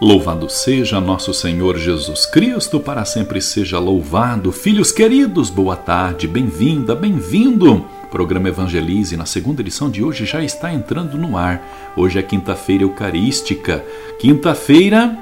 Louvado seja nosso Senhor Jesus Cristo, para sempre seja louvado. Filhos queridos, boa tarde, bem-vinda, bem-vindo. Programa Evangelize, na segunda edição de hoje, já está entrando no ar. Hoje é quinta-feira eucarística, quinta-feira,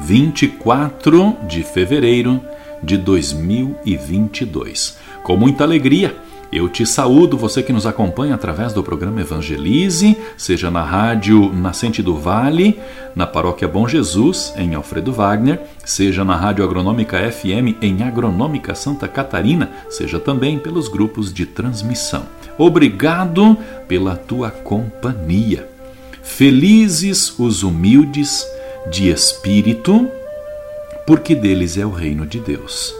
24 de fevereiro de 2022. Com muita alegria, eu te saúdo, você que nos acompanha através do programa Evangelize, seja na Rádio Nascente do Vale, na Paróquia Bom Jesus, em Alfredo Wagner, seja na Rádio Agronômica FM, em Agronômica Santa Catarina, seja também pelos grupos de transmissão. Obrigado pela tua companhia. Felizes os humildes de espírito, porque deles é o reino de Deus.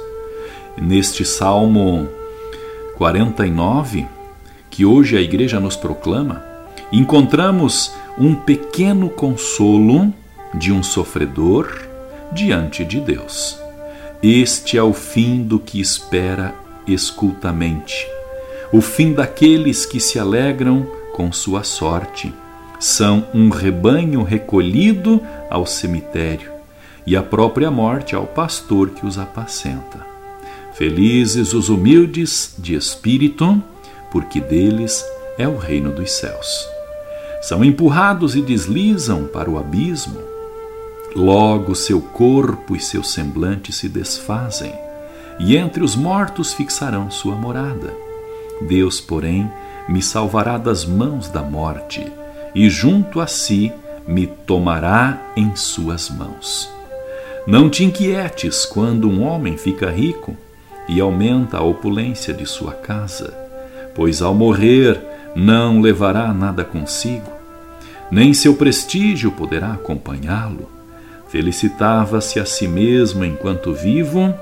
Neste Salmo 49, que hoje a igreja nos proclama, encontramos um pequeno consolo de um sofredor diante de Deus. Este é o fim do que espera escultamente, o fim daqueles que se alegram com sua sorte. São um rebanho recolhido ao cemitério e a própria morte ao pastor que os apacenta. Felizes os humildes de espírito, porque deles é o reino dos céus. São empurrados e deslizam para o abismo. Logo seu corpo e seu semblante se desfazem, e entre os mortos fixarão sua morada. Deus, porém, me salvará das mãos da morte, e junto a si me tomará em suas mãos. Não te inquietes quando um homem fica rico, e aumenta a opulência de sua casa, pois ao morrer não levará nada consigo, nem seu prestígio poderá acompanhá-lo. Felicitava-se a si mesmo enquanto vivo,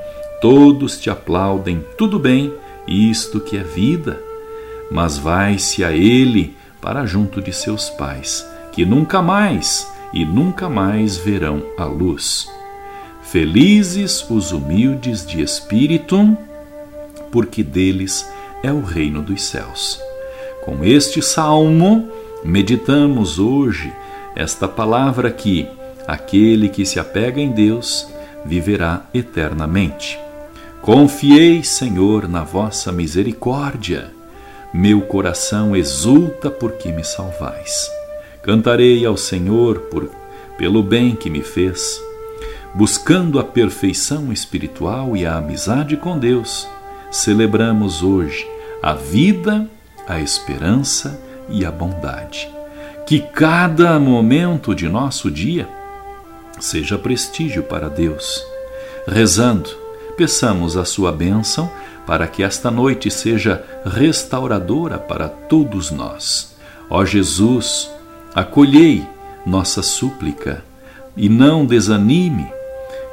todos te aplaudem, tudo bem, isto que é vida. Mas vai-se a ele para junto de seus pais, que nunca mais e nunca mais verão a luz. Felizes os humildes de espírito, porque deles é o reino dos céus. Com este salmo, meditamos hoje esta palavra que aquele que se apega em Deus viverá eternamente. Confiei, Senhor, na vossa misericórdia. Meu coração exulta porque me salvais. Cantarei ao Senhor por, pelo bem que me fez buscando a perfeição espiritual e a amizade com Deus, celebramos hoje a vida, a esperança e a bondade. Que cada momento de nosso dia seja prestígio para Deus. Rezando, peçamos a sua bênção para que esta noite seja restauradora para todos nós. Ó Jesus, acolhei nossa súplica e não desanime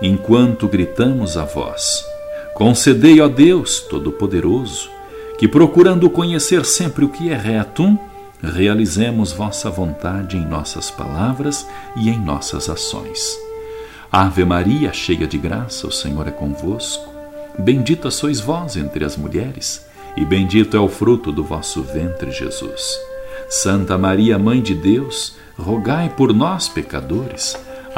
enquanto gritamos a vós. Concedei, ó Deus Todo-Poderoso, que procurando conhecer sempre o que é reto, realizemos vossa vontade em nossas palavras e em nossas ações. Ave Maria, cheia de graça, o Senhor é convosco. Bendita sois vós entre as mulheres, e bendito é o fruto do vosso ventre, Jesus. Santa Maria, Mãe de Deus, rogai por nós, pecadores,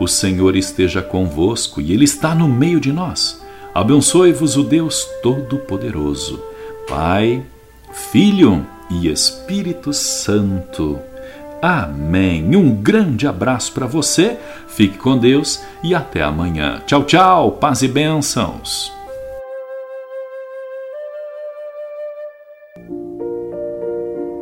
O Senhor esteja convosco e Ele está no meio de nós. Abençoe-vos o Deus Todo-Poderoso, Pai, Filho e Espírito Santo. Amém. Um grande abraço para você, fique com Deus e até amanhã. Tchau, tchau, paz e bênçãos.